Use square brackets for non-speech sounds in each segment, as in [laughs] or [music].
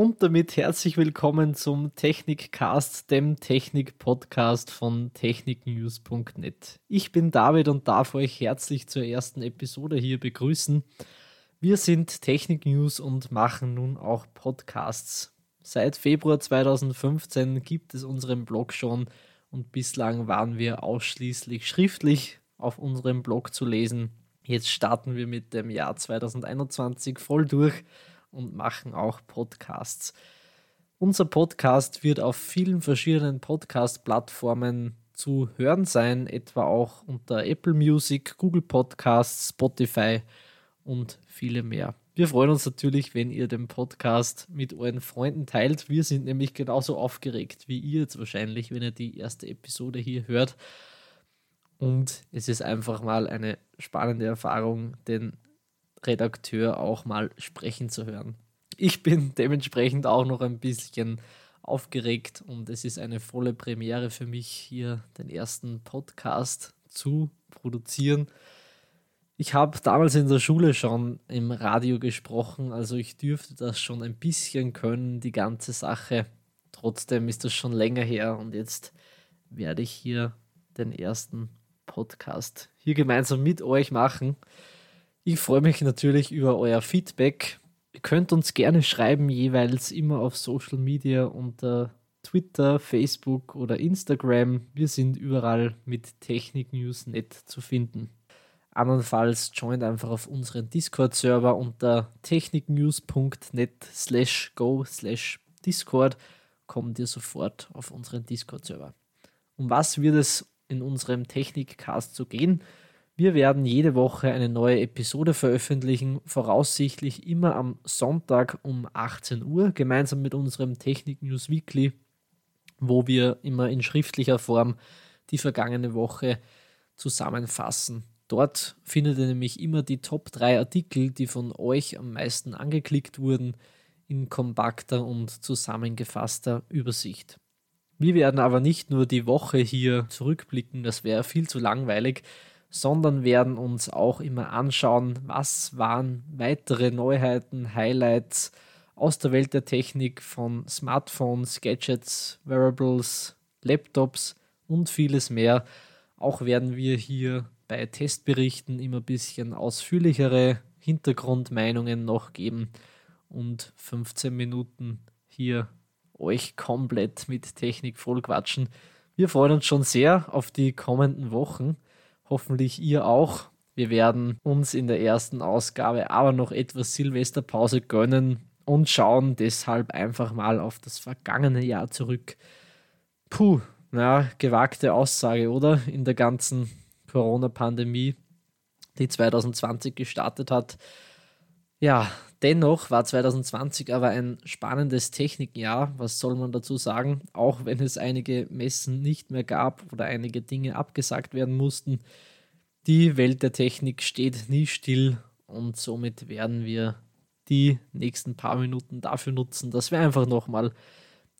Und damit herzlich willkommen zum Technikcast, dem Technik-Podcast von techniknews.net. Ich bin David und darf euch herzlich zur ersten Episode hier begrüßen. Wir sind Technik News und machen nun auch Podcasts. Seit Februar 2015 gibt es unseren Blog schon und bislang waren wir ausschließlich schriftlich auf unserem Blog zu lesen. Jetzt starten wir mit dem Jahr 2021 voll durch und machen auch Podcasts. Unser Podcast wird auf vielen verschiedenen Podcast-Plattformen zu hören sein, etwa auch unter Apple Music, Google Podcasts, Spotify und viele mehr. Wir freuen uns natürlich, wenn ihr den Podcast mit euren Freunden teilt. Wir sind nämlich genauso aufgeregt wie ihr jetzt wahrscheinlich, wenn ihr die erste Episode hier hört. Und es ist einfach mal eine spannende Erfahrung, den Redakteur auch mal sprechen zu hören. Ich bin [laughs] dementsprechend auch noch ein bisschen aufgeregt und es ist eine volle Premiere für mich, hier den ersten Podcast zu produzieren. Ich habe damals in der Schule schon im Radio gesprochen, also ich dürfte das schon ein bisschen können, die ganze Sache. Trotzdem ist das schon länger her und jetzt werde ich hier den ersten Podcast hier gemeinsam mit euch machen. Ich freue mich natürlich über euer Feedback. Ihr könnt uns gerne schreiben, jeweils immer auf Social Media unter Twitter, Facebook oder Instagram. Wir sind überall mit Technik News net zu finden. Andernfalls joint einfach auf unseren Discord-Server unter techniknews.net slash go slash Discord kommt ihr sofort auf unseren Discord-Server. Um was wird es in unserem Technikcast zu gehen? Wir werden jede Woche eine neue Episode veröffentlichen, voraussichtlich immer am Sonntag um 18 Uhr, gemeinsam mit unserem Technik News Weekly, wo wir immer in schriftlicher Form die vergangene Woche zusammenfassen. Dort findet ihr nämlich immer die Top 3 Artikel, die von euch am meisten angeklickt wurden, in kompakter und zusammengefasster Übersicht. Wir werden aber nicht nur die Woche hier zurückblicken, das wäre viel zu langweilig, sondern werden uns auch immer anschauen, was waren weitere Neuheiten, Highlights aus der Welt der Technik von Smartphones, Gadgets, Wearables, Laptops und vieles mehr. Auch werden wir hier bei Testberichten immer ein bisschen ausführlichere Hintergrundmeinungen noch geben und 15 Minuten hier euch komplett mit Technik vollquatschen. Wir freuen uns schon sehr auf die kommenden Wochen hoffentlich ihr auch. Wir werden uns in der ersten Ausgabe aber noch etwas Silvesterpause gönnen und schauen deshalb einfach mal auf das vergangene Jahr zurück. Puh, na, gewagte Aussage, oder? In der ganzen Corona-Pandemie, die 2020 gestartet hat. Ja, dennoch war 2020 aber ein spannendes Technikjahr. Was soll man dazu sagen? Auch wenn es einige Messen nicht mehr gab oder einige Dinge abgesagt werden mussten. Die Welt der Technik steht nie still und somit werden wir die nächsten paar Minuten dafür nutzen, dass wir einfach nochmal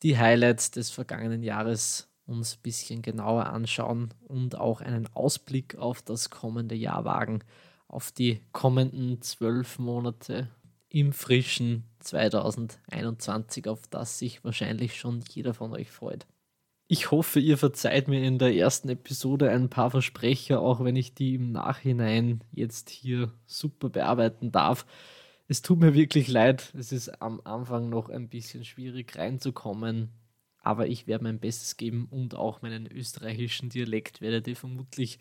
die Highlights des vergangenen Jahres uns ein bisschen genauer anschauen und auch einen Ausblick auf das kommende Jahr wagen auf die kommenden zwölf Monate im frischen 2021, auf das sich wahrscheinlich schon jeder von euch freut. Ich hoffe, ihr verzeiht mir in der ersten Episode ein paar Versprecher, auch wenn ich die im Nachhinein jetzt hier super bearbeiten darf. Es tut mir wirklich leid, es ist am Anfang noch ein bisschen schwierig reinzukommen, aber ich werde mein Bestes geben und auch meinen österreichischen Dialekt werdet ihr vermutlich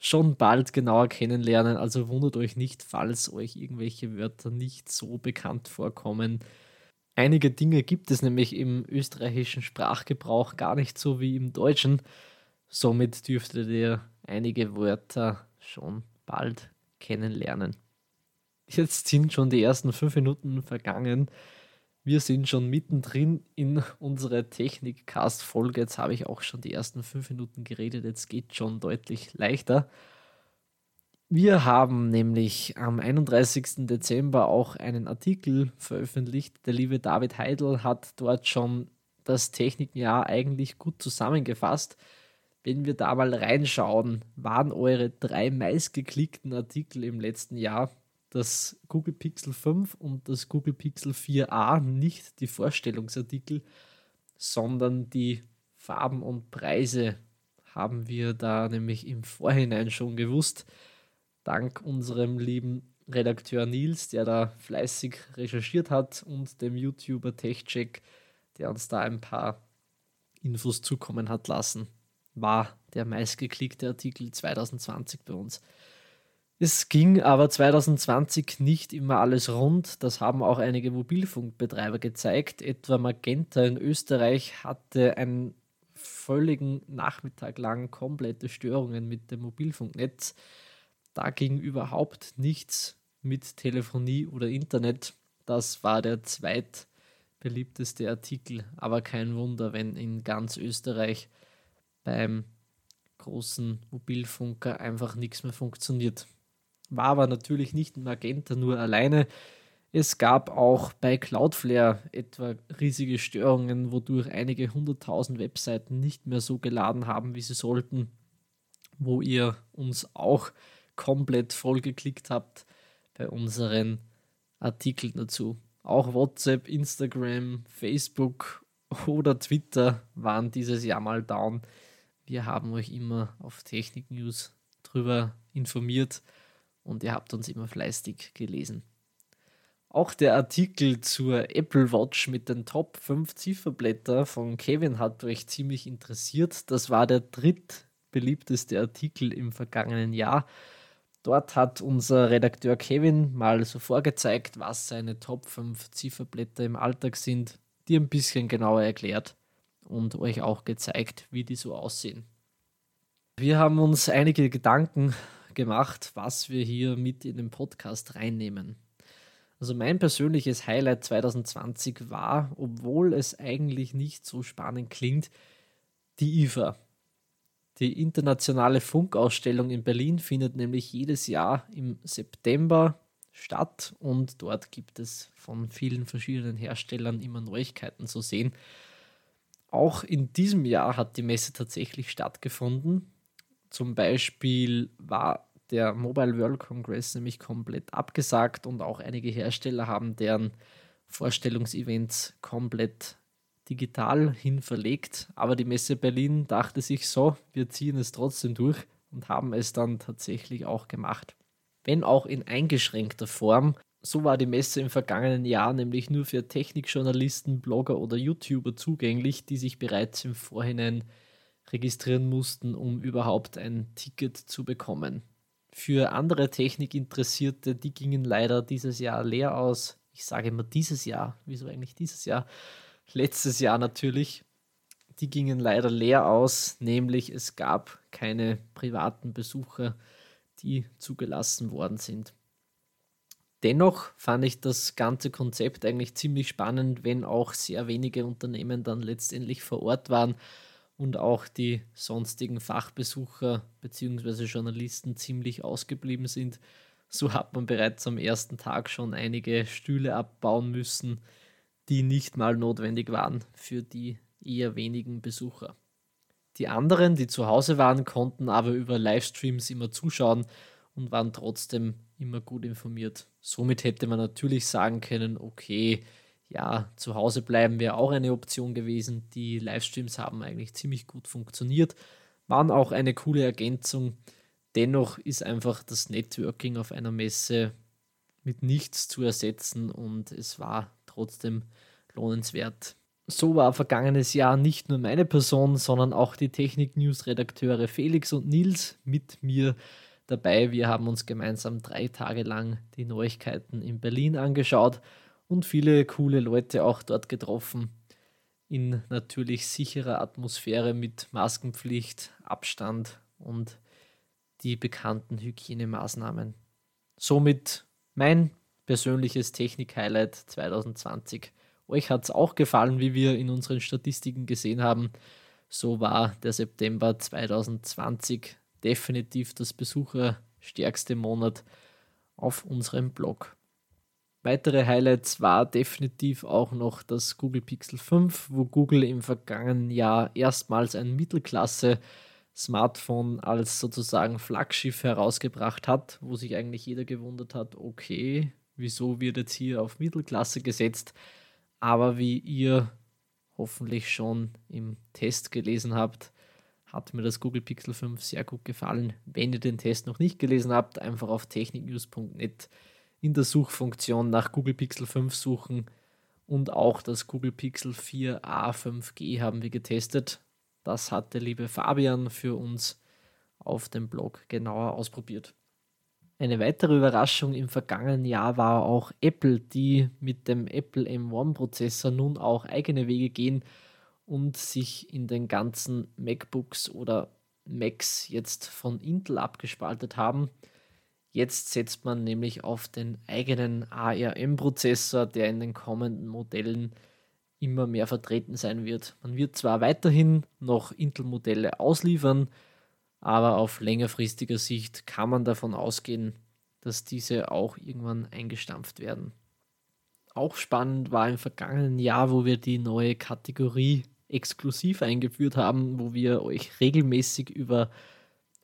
schon bald genauer kennenlernen. Also wundert euch nicht, falls euch irgendwelche Wörter nicht so bekannt vorkommen. Einige Dinge gibt es nämlich im österreichischen Sprachgebrauch gar nicht so wie im deutschen. Somit dürftet ihr einige Wörter schon bald kennenlernen. Jetzt sind schon die ersten fünf Minuten vergangen. Wir sind schon mittendrin in unserer Technik-Cast-Folge. Jetzt habe ich auch schon die ersten fünf Minuten geredet. Jetzt geht schon deutlich leichter. Wir haben nämlich am 31. Dezember auch einen Artikel veröffentlicht. Der liebe David Heidel hat dort schon das Technikjahr eigentlich gut zusammengefasst. Wenn wir da mal reinschauen, waren eure drei meistgeklickten Artikel im letzten Jahr das Google Pixel 5 und das Google Pixel 4a nicht die Vorstellungsartikel, sondern die Farben und Preise haben wir da nämlich im Vorhinein schon gewusst. Dank unserem lieben Redakteur Nils, der da fleißig recherchiert hat, und dem YouTuber TechCheck, der uns da ein paar Infos zukommen hat lassen, war der meistgeklickte Artikel 2020 bei uns. Es ging aber 2020 nicht immer alles rund. Das haben auch einige Mobilfunkbetreiber gezeigt. Etwa Magenta in Österreich hatte einen völligen Nachmittag lang komplette Störungen mit dem Mobilfunknetz. Da ging überhaupt nichts mit Telefonie oder Internet. Das war der zweitbeliebteste Artikel. Aber kein Wunder, wenn in ganz Österreich beim großen Mobilfunker einfach nichts mehr funktioniert war aber natürlich nicht Magenta nur alleine. Es gab auch bei Cloudflare etwa riesige Störungen, wodurch einige hunderttausend Webseiten nicht mehr so geladen haben, wie sie sollten, wo ihr uns auch komplett vollgeklickt habt bei unseren Artikeln dazu. Auch WhatsApp, Instagram, Facebook oder Twitter waren dieses Jahr mal down. Wir haben euch immer auf Technik News drüber informiert und ihr habt uns immer fleißig gelesen. Auch der Artikel zur Apple Watch mit den Top 5 Zifferblätter von Kevin hat euch ziemlich interessiert. Das war der drittbeliebteste Artikel im vergangenen Jahr. Dort hat unser Redakteur Kevin mal so vorgezeigt, was seine Top 5 Zifferblätter im Alltag sind, die ein bisschen genauer erklärt und euch auch gezeigt, wie die so aussehen. Wir haben uns einige Gedanken gemacht, was wir hier mit in den Podcast reinnehmen. Also mein persönliches Highlight 2020 war, obwohl es eigentlich nicht so spannend klingt, die IFA. Die internationale Funkausstellung in Berlin findet nämlich jedes Jahr im September statt und dort gibt es von vielen verschiedenen Herstellern immer Neuigkeiten zu sehen. Auch in diesem Jahr hat die Messe tatsächlich stattgefunden. Zum Beispiel war der Mobile World Congress nämlich komplett abgesagt und auch einige Hersteller haben deren Vorstellungsevents komplett digital hin verlegt. Aber die Messe Berlin dachte sich so, wir ziehen es trotzdem durch und haben es dann tatsächlich auch gemacht. Wenn auch in eingeschränkter Form. So war die Messe im vergangenen Jahr nämlich nur für Technikjournalisten, Blogger oder YouTuber zugänglich, die sich bereits im Vorhinein registrieren mussten, um überhaupt ein Ticket zu bekommen. Für andere Technikinteressierte, die gingen leider dieses Jahr leer aus. Ich sage immer dieses Jahr. Wieso eigentlich dieses Jahr? Letztes Jahr natürlich. Die gingen leider leer aus, nämlich es gab keine privaten Besucher, die zugelassen worden sind. Dennoch fand ich das ganze Konzept eigentlich ziemlich spannend, wenn auch sehr wenige Unternehmen dann letztendlich vor Ort waren und auch die sonstigen Fachbesucher bzw. Journalisten ziemlich ausgeblieben sind. So hat man bereits am ersten Tag schon einige Stühle abbauen müssen, die nicht mal notwendig waren für die eher wenigen Besucher. Die anderen, die zu Hause waren, konnten aber über Livestreams immer zuschauen und waren trotzdem immer gut informiert. Somit hätte man natürlich sagen können, okay, ja, zu Hause bleiben wäre auch eine Option gewesen. Die Livestreams haben eigentlich ziemlich gut funktioniert, waren auch eine coole Ergänzung. Dennoch ist einfach das Networking auf einer Messe mit nichts zu ersetzen und es war trotzdem lohnenswert. So war vergangenes Jahr nicht nur meine Person, sondern auch die Technik-News-Redakteure Felix und Nils mit mir dabei. Wir haben uns gemeinsam drei Tage lang die Neuigkeiten in Berlin angeschaut und viele coole Leute auch dort getroffen. In natürlich sicherer Atmosphäre mit Maskenpflicht, Abstand und die bekannten Hygienemaßnahmen. Somit mein persönliches Technik-Highlight 2020. Euch hat es auch gefallen, wie wir in unseren Statistiken gesehen haben. So war der September 2020 definitiv das besucherstärkste Monat auf unserem Blog. Weitere Highlights war definitiv auch noch das Google Pixel 5, wo Google im vergangenen Jahr erstmals ein Mittelklasse Smartphone als sozusagen Flaggschiff herausgebracht hat, wo sich eigentlich jeder gewundert hat, okay, wieso wird jetzt hier auf Mittelklasse gesetzt? Aber wie ihr hoffentlich schon im Test gelesen habt, hat mir das Google Pixel 5 sehr gut gefallen. Wenn ihr den Test noch nicht gelesen habt, einfach auf techniknews.net in der Suchfunktion nach Google Pixel 5 suchen und auch das Google Pixel 4a 5G haben wir getestet. Das hat der liebe Fabian für uns auf dem Blog genauer ausprobiert. Eine weitere Überraschung im vergangenen Jahr war auch Apple, die mit dem Apple M1-Prozessor nun auch eigene Wege gehen und sich in den ganzen MacBooks oder Macs jetzt von Intel abgespaltet haben. Jetzt setzt man nämlich auf den eigenen ARM-Prozessor, der in den kommenden Modellen immer mehr vertreten sein wird. Man wird zwar weiterhin noch Intel-Modelle ausliefern, aber auf längerfristiger Sicht kann man davon ausgehen, dass diese auch irgendwann eingestampft werden. Auch spannend war im vergangenen Jahr, wo wir die neue Kategorie exklusiv eingeführt haben, wo wir euch regelmäßig über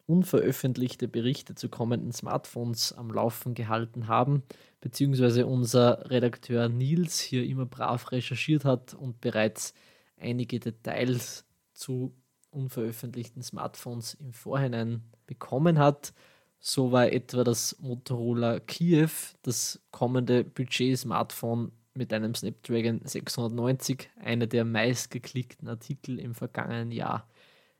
unveröffentlichte Berichte zu kommenden Smartphones am Laufen gehalten haben, beziehungsweise unser Redakteur Nils hier immer brav recherchiert hat und bereits einige Details zu unveröffentlichten Smartphones im Vorhinein bekommen hat. So war etwa das Motorola Kiew, das kommende Budget-Smartphone mit einem Snapdragon 690, einer der meistgeklickten Artikel im vergangenen Jahr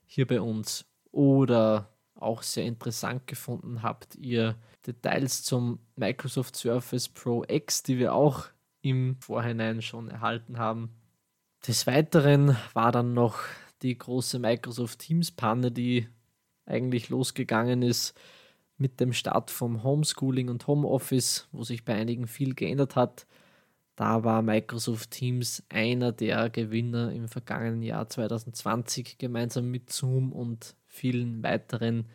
hier bei uns. Oder auch sehr interessant gefunden habt ihr Details zum Microsoft Surface Pro X, die wir auch im Vorhinein schon erhalten haben. Des Weiteren war dann noch die große Microsoft Teams Panne, die eigentlich losgegangen ist mit dem Start vom Homeschooling und Homeoffice, wo sich bei einigen viel geändert hat. Da war Microsoft Teams einer der Gewinner im vergangenen Jahr 2020 gemeinsam mit Zoom und vielen weiteren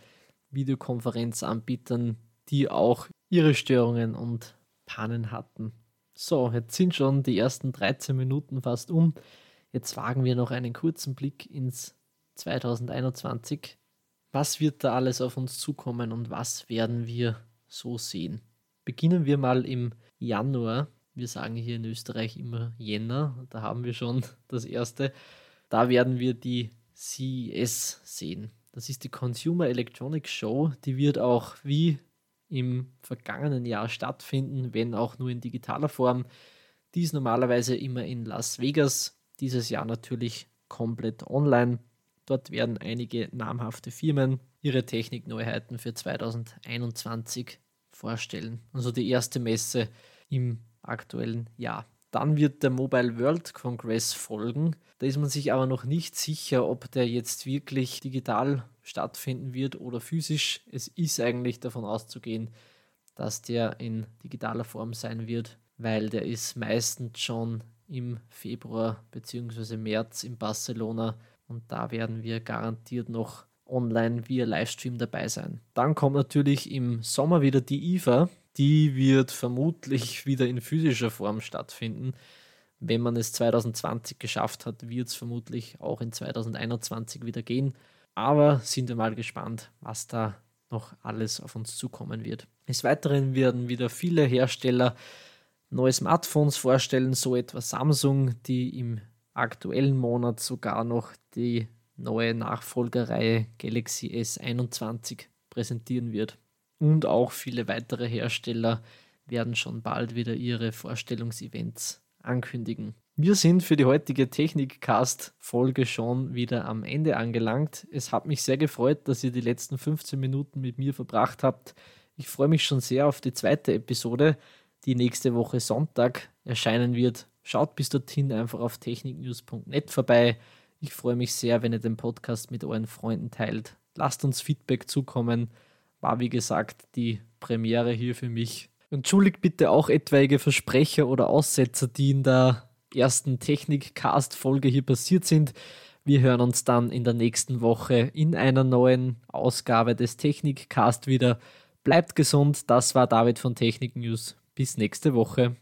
Videokonferenzanbietern, die auch ihre Störungen und Pannen hatten. So, jetzt sind schon die ersten 13 Minuten fast um. Jetzt wagen wir noch einen kurzen Blick ins 2021. Was wird da alles auf uns zukommen und was werden wir so sehen? Beginnen wir mal im Januar. Wir sagen hier in Österreich immer Jänner, da haben wir schon [laughs] das erste. Da werden wir die CES sehen. Das ist die Consumer Electronics Show. Die wird auch wie im vergangenen Jahr stattfinden, wenn auch nur in digitaler Form. Die ist normalerweise immer in Las Vegas, dieses Jahr natürlich komplett online. Dort werden einige namhafte Firmen ihre Technikneuheiten für 2021 vorstellen. Also die erste Messe im aktuellen Jahr. Dann wird der Mobile World Congress folgen. Da ist man sich aber noch nicht sicher, ob der jetzt wirklich digital stattfinden wird oder physisch. Es ist eigentlich davon auszugehen, dass der in digitaler Form sein wird, weil der ist meistens schon im Februar bzw. März in Barcelona und da werden wir garantiert noch online via Livestream dabei sein. Dann kommt natürlich im Sommer wieder die IFA, die wird vermutlich wieder in physischer Form stattfinden. Wenn man es 2020 geschafft hat, wird es vermutlich auch in 2021 wieder gehen. Aber sind wir mal gespannt, was da noch alles auf uns zukommen wird. Des Weiteren werden wieder viele Hersteller neue Smartphones vorstellen, so etwa Samsung, die im aktuellen Monat sogar noch die neue Nachfolgerreihe Galaxy S21 präsentieren wird und auch viele weitere Hersteller werden schon bald wieder ihre Vorstellungsevents ankündigen. Wir sind für die heutige Technikcast-Folge schon wieder am Ende angelangt. Es hat mich sehr gefreut, dass ihr die letzten 15 Minuten mit mir verbracht habt. Ich freue mich schon sehr auf die zweite Episode, die nächste Woche Sonntag erscheinen wird. Schaut bis dorthin einfach auf techniknews.net vorbei. Ich freue mich sehr, wenn ihr den Podcast mit euren Freunden teilt. Lasst uns Feedback zukommen war wie gesagt die Premiere hier für mich. Entschuldigt bitte auch etwaige Versprecher oder Aussetzer, die in der ersten Technik-Cast-Folge hier passiert sind. Wir hören uns dann in der nächsten Woche in einer neuen Ausgabe des Technik-Cast wieder. Bleibt gesund, das war David von Technik News. Bis nächste Woche.